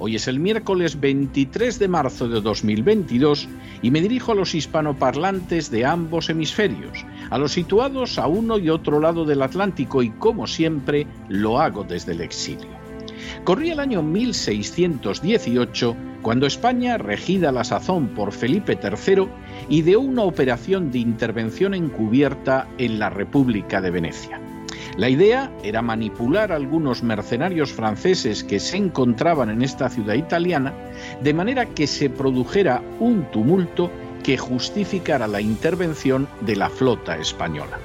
hoy es el miércoles 23 de marzo de 2022 y me dirijo a los hispanoparlantes de ambos hemisferios a los situados a uno y otro lado del Atlántico y como siempre lo hago desde el exilio. Corría el año 1618 cuando España, regida a la sazón por Felipe III, ideó una operación de intervención encubierta en la República de Venecia. La idea era manipular a algunos mercenarios franceses que se encontraban en esta ciudad italiana, de manera que se produjera un tumulto que justificara la intervención de la flota española.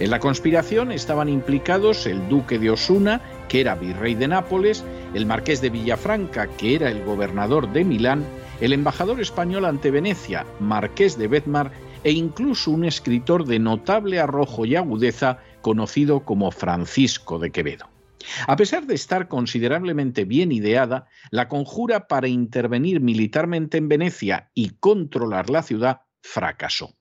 En la conspiración estaban implicados el duque de Osuna, que era virrey de Nápoles, el marqués de Villafranca, que era el gobernador de Milán, el embajador español ante Venecia, marqués de Bedmar, e incluso un escritor de notable arrojo y agudeza conocido como Francisco de Quevedo. A pesar de estar considerablemente bien ideada, la conjura para intervenir militarmente en Venecia y controlar la ciudad fracasó.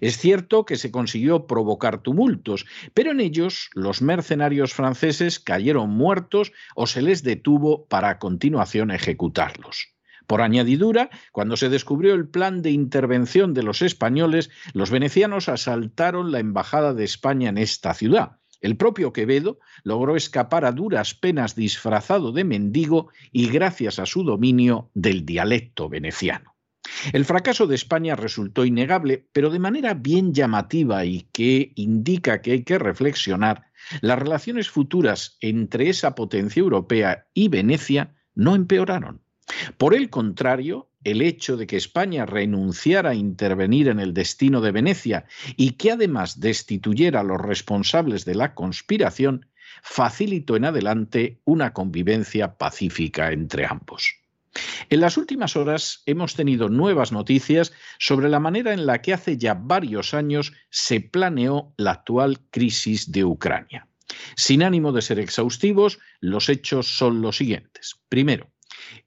Es cierto que se consiguió provocar tumultos, pero en ellos los mercenarios franceses cayeron muertos o se les detuvo para a continuación ejecutarlos. Por añadidura, cuando se descubrió el plan de intervención de los españoles, los venecianos asaltaron la embajada de España en esta ciudad el propio Quevedo logró escapar a duras penas disfrazado de mendigo y gracias a su dominio del dialecto veneciano. El fracaso de España resultó innegable, pero de manera bien llamativa y que indica que hay que reflexionar, las relaciones futuras entre esa potencia europea y Venecia no empeoraron. Por el contrario, el hecho de que España renunciara a intervenir en el destino de Venecia y que además destituyera a los responsables de la conspiración, facilitó en adelante una convivencia pacífica entre ambos. En las últimas horas hemos tenido nuevas noticias sobre la manera en la que hace ya varios años se planeó la actual crisis de Ucrania. Sin ánimo de ser exhaustivos, los hechos son los siguientes. Primero,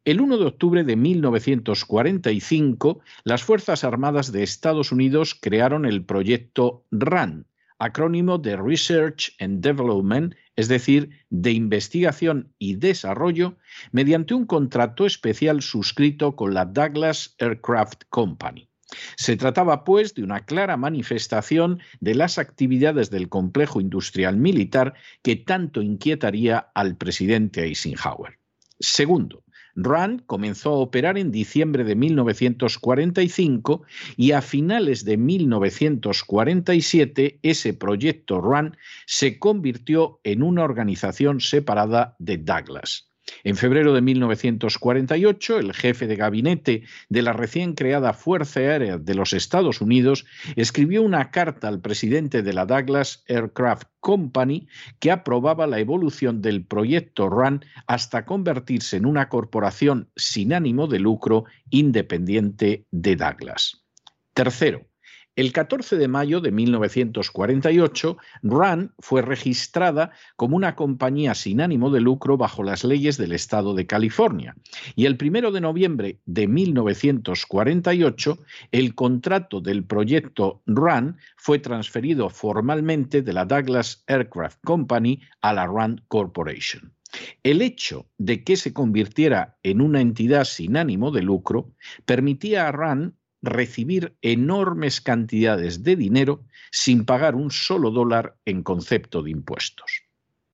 el 1 de octubre de 1945, las Fuerzas Armadas de Estados Unidos crearon el proyecto RAN, acrónimo de Research and Development, es decir, de investigación y desarrollo, mediante un contrato especial suscrito con la Douglas Aircraft Company. Se trataba, pues, de una clara manifestación de las actividades del complejo industrial militar que tanto inquietaría al presidente Eisenhower. Segundo, RAND comenzó a operar en diciembre de 1945 y a finales de 1947 ese proyecto RAND se convirtió en una organización separada de Douglas. En febrero de 1948, el jefe de gabinete de la recién creada Fuerza Aérea de los Estados Unidos escribió una carta al presidente de la Douglas Aircraft Company que aprobaba la evolución del proyecto RAN hasta convertirse en una corporación sin ánimo de lucro independiente de Douglas. Tercero, el 14 de mayo de 1948, RAND fue registrada como una compañía sin ánimo de lucro bajo las leyes del estado de California. Y el 1 de noviembre de 1948, el contrato del proyecto RAND fue transferido formalmente de la Douglas Aircraft Company a la RAND Corporation. El hecho de que se convirtiera en una entidad sin ánimo de lucro permitía a RAND recibir enormes cantidades de dinero sin pagar un solo dólar en concepto de impuestos.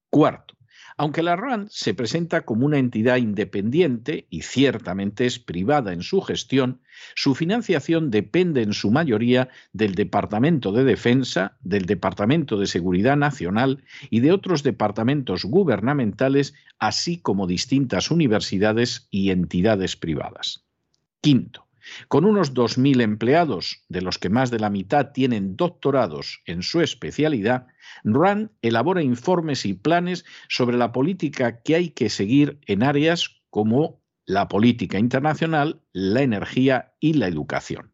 Cuarto, Aunque la RAND se presenta como una entidad independiente y ciertamente es privada en su gestión, su financiación depende en su mayoría del Departamento de Defensa, del Departamento de Seguridad Nacional y de otros departamentos gubernamentales, así como distintas universidades y entidades privadas. Quinto, con unos 2.000 empleados, de los que más de la mitad tienen doctorados en su especialidad, RAND elabora informes y planes sobre la política que hay que seguir en áreas como la política internacional, la energía y la educación.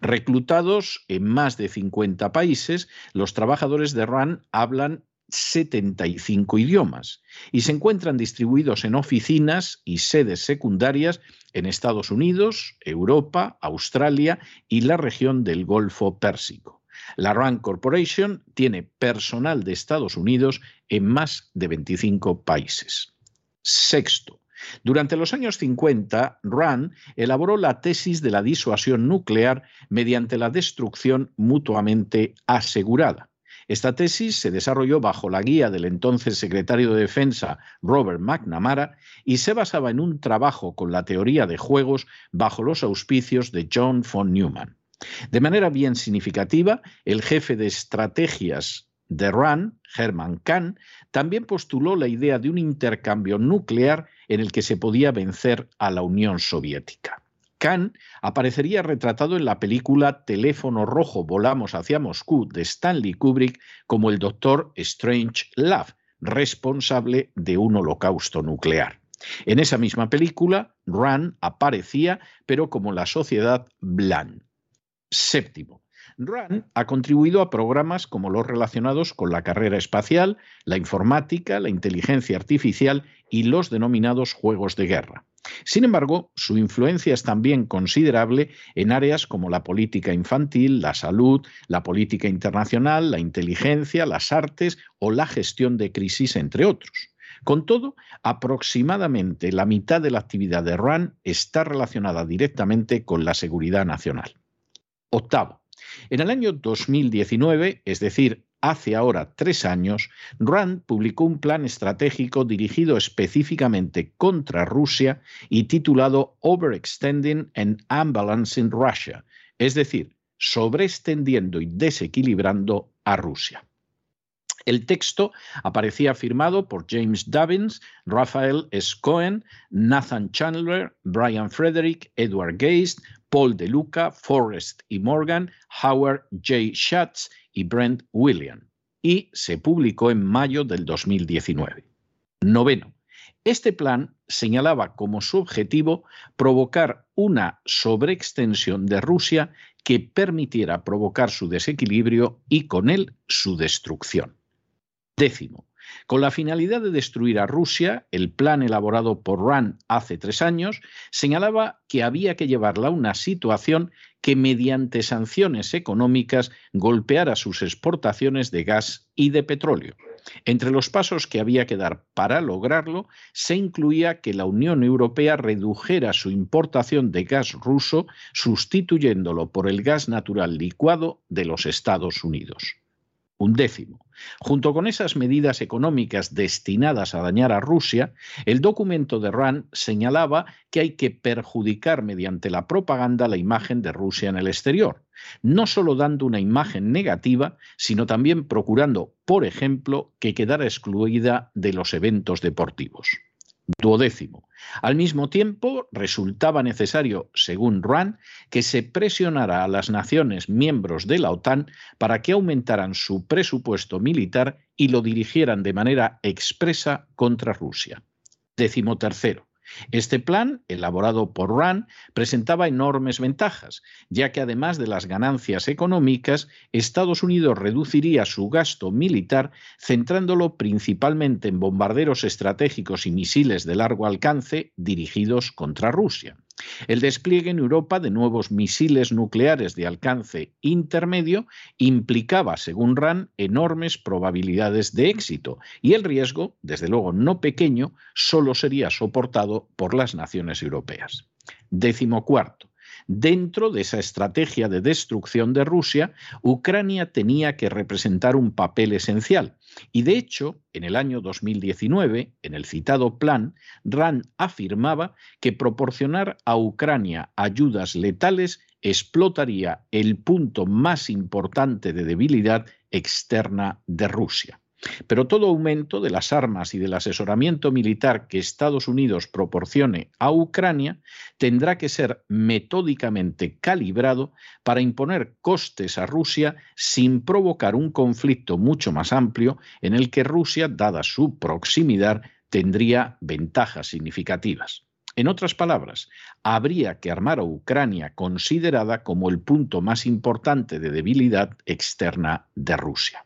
Reclutados en más de 50 países, los trabajadores de RAND hablan 75 idiomas y se encuentran distribuidos en oficinas y sedes secundarias en Estados Unidos, Europa, Australia y la región del Golfo Pérsico. La RAND Corporation tiene personal de Estados Unidos en más de 25 países. Sexto, durante los años 50, RAND elaboró la tesis de la disuasión nuclear mediante la destrucción mutuamente asegurada. Esta tesis se desarrolló bajo la guía del entonces secretario de Defensa Robert McNamara y se basaba en un trabajo con la teoría de juegos bajo los auspicios de John von Neumann. De manera bien significativa, el jefe de estrategias de RAND, Hermann Kahn, también postuló la idea de un intercambio nuclear en el que se podía vencer a la Unión Soviética. Khan aparecería retratado en la película Teléfono Rojo, Volamos hacia Moscú de Stanley Kubrick como el doctor Strange Love, responsable de un holocausto nuclear. En esa misma película, Rand aparecía, pero como la sociedad Blan. Séptimo. Rand ha contribuido a programas como los relacionados con la carrera espacial, la informática, la inteligencia artificial y los denominados juegos de guerra. Sin embargo, su influencia es también considerable en áreas como la política infantil, la salud, la política internacional, la inteligencia, las artes o la gestión de crisis, entre otros. Con todo, aproximadamente la mitad de la actividad de RAN está relacionada directamente con la seguridad nacional. Octavo. En el año 2019, es decir, hace ahora tres años, Rand publicó un plan estratégico dirigido específicamente contra Rusia y titulado Overextending and Unbalancing Russia, es decir, sobreextendiendo y desequilibrando a Rusia. El texto aparecía firmado por James Davins, Raphael S. Cohen, Nathan Chandler, Brian Frederick, Edward Geist, Paul De Luca, Forrest y Morgan, Howard J. Schatz y Brent William, y se publicó en mayo del 2019. Noveno. Este plan señalaba como su objetivo provocar una sobreextensión de Rusia que permitiera provocar su desequilibrio y con él su destrucción. Décimo. Con la finalidad de destruir a Rusia, el plan elaborado por Rand hace tres años señalaba que había que llevarla a una situación que mediante sanciones económicas golpeara sus exportaciones de gas y de petróleo. Entre los pasos que había que dar para lograrlo se incluía que la Unión Europea redujera su importación de gas ruso sustituyéndolo por el gas natural licuado de los Estados Unidos un décimo. Junto con esas medidas económicas destinadas a dañar a Rusia, el documento de RAND señalaba que hay que perjudicar mediante la propaganda la imagen de Rusia en el exterior, no solo dando una imagen negativa, sino también procurando, por ejemplo, que quedara excluida de los eventos deportivos. Duodécimo. Al mismo tiempo, resultaba necesario, según Rand, que se presionara a las naciones miembros de la OTAN para que aumentaran su presupuesto militar y lo dirigieran de manera expresa contra Rusia. Décimo tercero. Este plan, elaborado por RAND, presentaba enormes ventajas, ya que además de las ganancias económicas, Estados Unidos reduciría su gasto militar centrándolo principalmente en bombarderos estratégicos y misiles de largo alcance dirigidos contra Rusia. El despliegue en Europa de nuevos misiles nucleares de alcance intermedio implicaba, según RAND, enormes probabilidades de éxito y el riesgo, desde luego no pequeño, solo sería soportado por las naciones europeas. Décimo cuarto. Dentro de esa estrategia de destrucción de Rusia, Ucrania tenía que representar un papel esencial. Y de hecho, en el año 2019, en el citado plan, RAND afirmaba que proporcionar a Ucrania ayudas letales explotaría el punto más importante de debilidad externa de Rusia. Pero todo aumento de las armas y del asesoramiento militar que Estados Unidos proporcione a Ucrania tendrá que ser metódicamente calibrado para imponer costes a Rusia sin provocar un conflicto mucho más amplio en el que Rusia, dada su proximidad, tendría ventajas significativas. En otras palabras, habría que armar a Ucrania considerada como el punto más importante de debilidad externa de Rusia.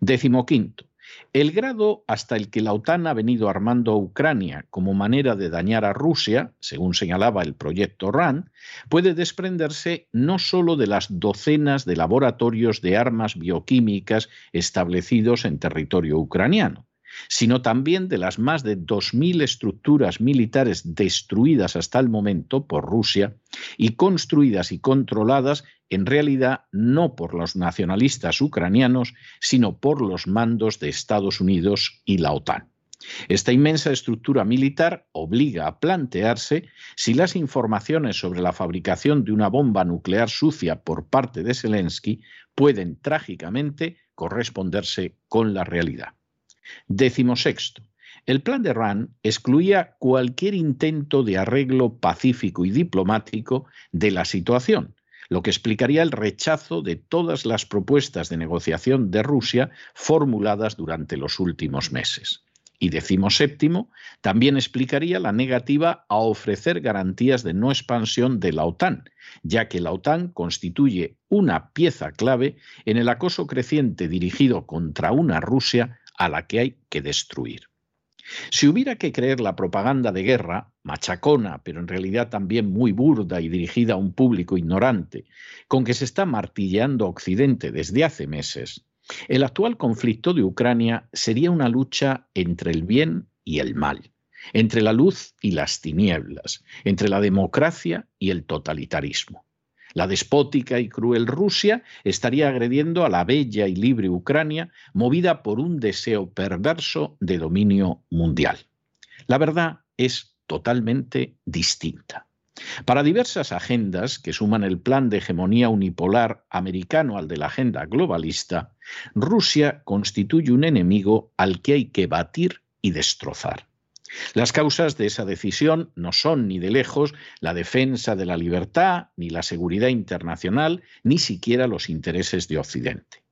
Décimo quinto, el grado hasta el que la OTAN ha venido armando a Ucrania como manera de dañar a Rusia, según señalaba el proyecto RAN, puede desprenderse no solo de las docenas de laboratorios de armas bioquímicas establecidos en territorio ucraniano, sino también de las más de 2.000 estructuras militares destruidas hasta el momento por Rusia y construidas y controladas en realidad no por los nacionalistas ucranianos, sino por los mandos de Estados Unidos y la OTAN. Esta inmensa estructura militar obliga a plantearse si las informaciones sobre la fabricación de una bomba nuclear sucia por parte de Zelensky pueden trágicamente corresponderse con la realidad. Décimo sexto. El plan de Rand excluía cualquier intento de arreglo pacífico y diplomático de la situación, lo que explicaría el rechazo de todas las propuestas de negociación de Rusia formuladas durante los últimos meses. Y séptimo, también explicaría la negativa a ofrecer garantías de no expansión de la OTAN, ya que la OTAN constituye una pieza clave en el acoso creciente dirigido contra una Rusia a la que hay que destruir. Si hubiera que creer la propaganda de guerra, machacona, pero en realidad también muy burda y dirigida a un público ignorante, con que se está martilleando Occidente desde hace meses, el actual conflicto de Ucrania sería una lucha entre el bien y el mal, entre la luz y las tinieblas, entre la democracia y el totalitarismo. La despótica y cruel Rusia estaría agrediendo a la bella y libre Ucrania, movida por un deseo perverso de dominio mundial. La verdad es totalmente distinta. Para diversas agendas que suman el plan de hegemonía unipolar americano al de la agenda globalista, Rusia constituye un enemigo al que hay que batir y destrozar. Las causas de esa decisión no son ni de lejos la defensa de la libertad, ni la seguridad internacional, ni siquiera los intereses de Occidente.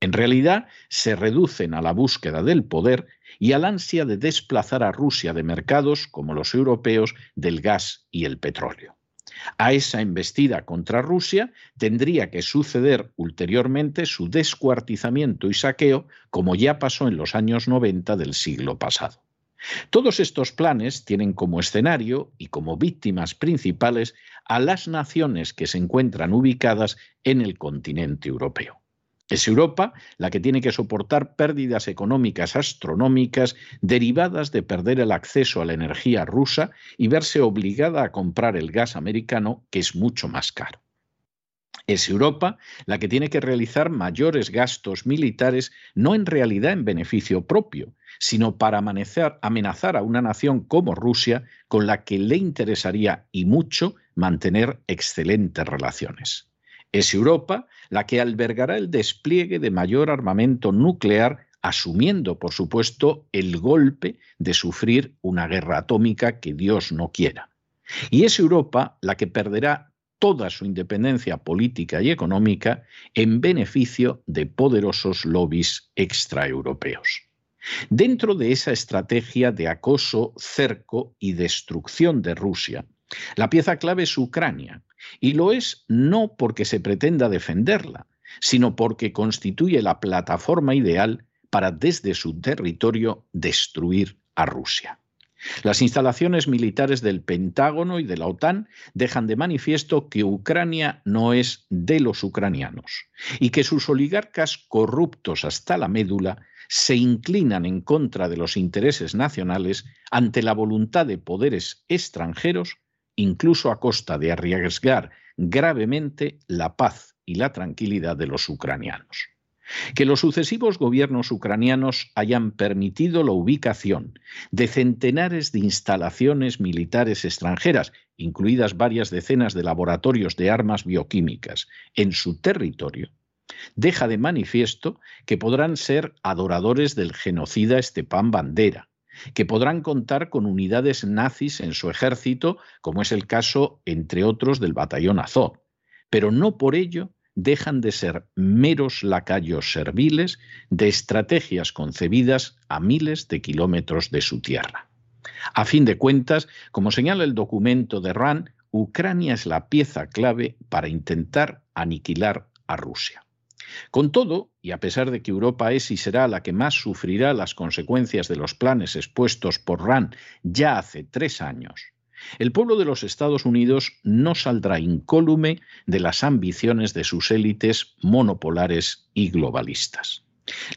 En realidad, se reducen a la búsqueda del poder y al ansia de desplazar a Rusia de mercados como los europeos del gas y el petróleo. A esa embestida contra Rusia tendría que suceder ulteriormente su descuartizamiento y saqueo, como ya pasó en los años 90 del siglo pasado. Todos estos planes tienen como escenario y como víctimas principales a las naciones que se encuentran ubicadas en el continente europeo. Es Europa la que tiene que soportar pérdidas económicas astronómicas derivadas de perder el acceso a la energía rusa y verse obligada a comprar el gas americano, que es mucho más caro. Es Europa la que tiene que realizar mayores gastos militares, no en realidad en beneficio propio, sino para amenazar a una nación como Rusia con la que le interesaría y mucho mantener excelentes relaciones. Es Europa la que albergará el despliegue de mayor armamento nuclear, asumiendo, por supuesto, el golpe de sufrir una guerra atómica que Dios no quiera. Y es Europa la que perderá toda su independencia política y económica en beneficio de poderosos lobbies extraeuropeos. Dentro de esa estrategia de acoso, cerco y destrucción de Rusia, la pieza clave es Ucrania, y lo es no porque se pretenda defenderla, sino porque constituye la plataforma ideal para desde su territorio destruir a Rusia. Las instalaciones militares del Pentágono y de la OTAN dejan de manifiesto que Ucrania no es de los ucranianos y que sus oligarcas corruptos hasta la médula se inclinan en contra de los intereses nacionales ante la voluntad de poderes extranjeros, incluso a costa de arriesgar gravemente la paz y la tranquilidad de los ucranianos. Que los sucesivos gobiernos ucranianos hayan permitido la ubicación de centenares de instalaciones militares extranjeras, incluidas varias decenas de laboratorios de armas bioquímicas, en su territorio, deja de manifiesto que podrán ser adoradores del genocida Stepan Bandera, que podrán contar con unidades nazis en su ejército, como es el caso, entre otros, del batallón Azov, pero no por ello dejan de ser meros lacayos serviles de estrategias concebidas a miles de kilómetros de su tierra. A fin de cuentas, como señala el documento de RAN, Ucrania es la pieza clave para intentar aniquilar a Rusia. Con todo, y a pesar de que Europa es y será la que más sufrirá las consecuencias de los planes expuestos por RAN ya hace tres años, el pueblo de los Estados Unidos no saldrá incólume de las ambiciones de sus élites monopolares y globalistas.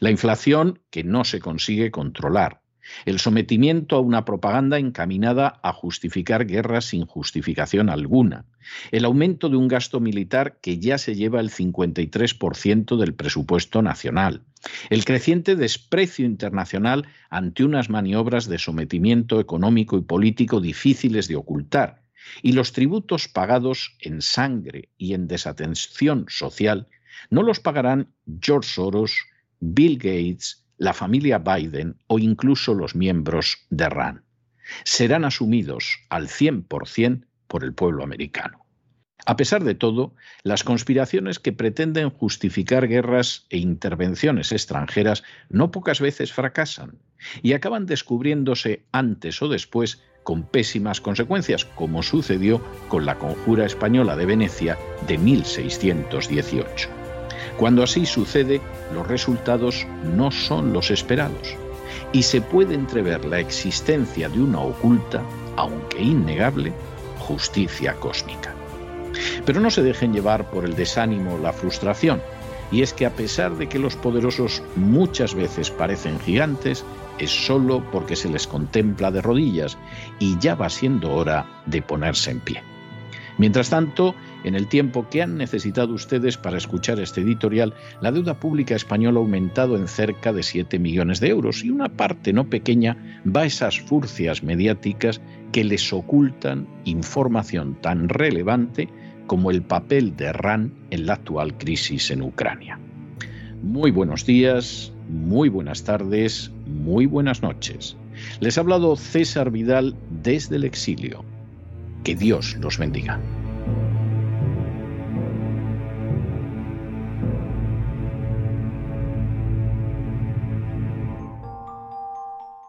La inflación, que no se consigue controlar, el sometimiento a una propaganda encaminada a justificar guerras sin justificación alguna, el aumento de un gasto militar que ya se lleva el 53% del presupuesto nacional, el creciente desprecio internacional ante unas maniobras de sometimiento económico y político difíciles de ocultar, y los tributos pagados en sangre y en desatención social no los pagarán George Soros, Bill Gates, la familia Biden o incluso los miembros de RAN. Serán asumidos al 100% por el pueblo americano. A pesar de todo, las conspiraciones que pretenden justificar guerras e intervenciones extranjeras no pocas veces fracasan y acaban descubriéndose antes o después con pésimas consecuencias, como sucedió con la Conjura Española de Venecia de 1618. Cuando así sucede, los resultados no son los esperados y se puede entrever la existencia de una oculta, aunque innegable, justicia cósmica. Pero no se dejen llevar por el desánimo o la frustración, y es que a pesar de que los poderosos muchas veces parecen gigantes, es solo porque se les contempla de rodillas y ya va siendo hora de ponerse en pie. Mientras tanto, en el tiempo que han necesitado ustedes para escuchar este editorial, la deuda pública española ha aumentado en cerca de 7 millones de euros y una parte no pequeña va a esas furcias mediáticas que les ocultan información tan relevante como el papel de RAN en la actual crisis en Ucrania. Muy buenos días, muy buenas tardes, muy buenas noches. Les ha hablado César Vidal desde el exilio. Que Dios los bendiga.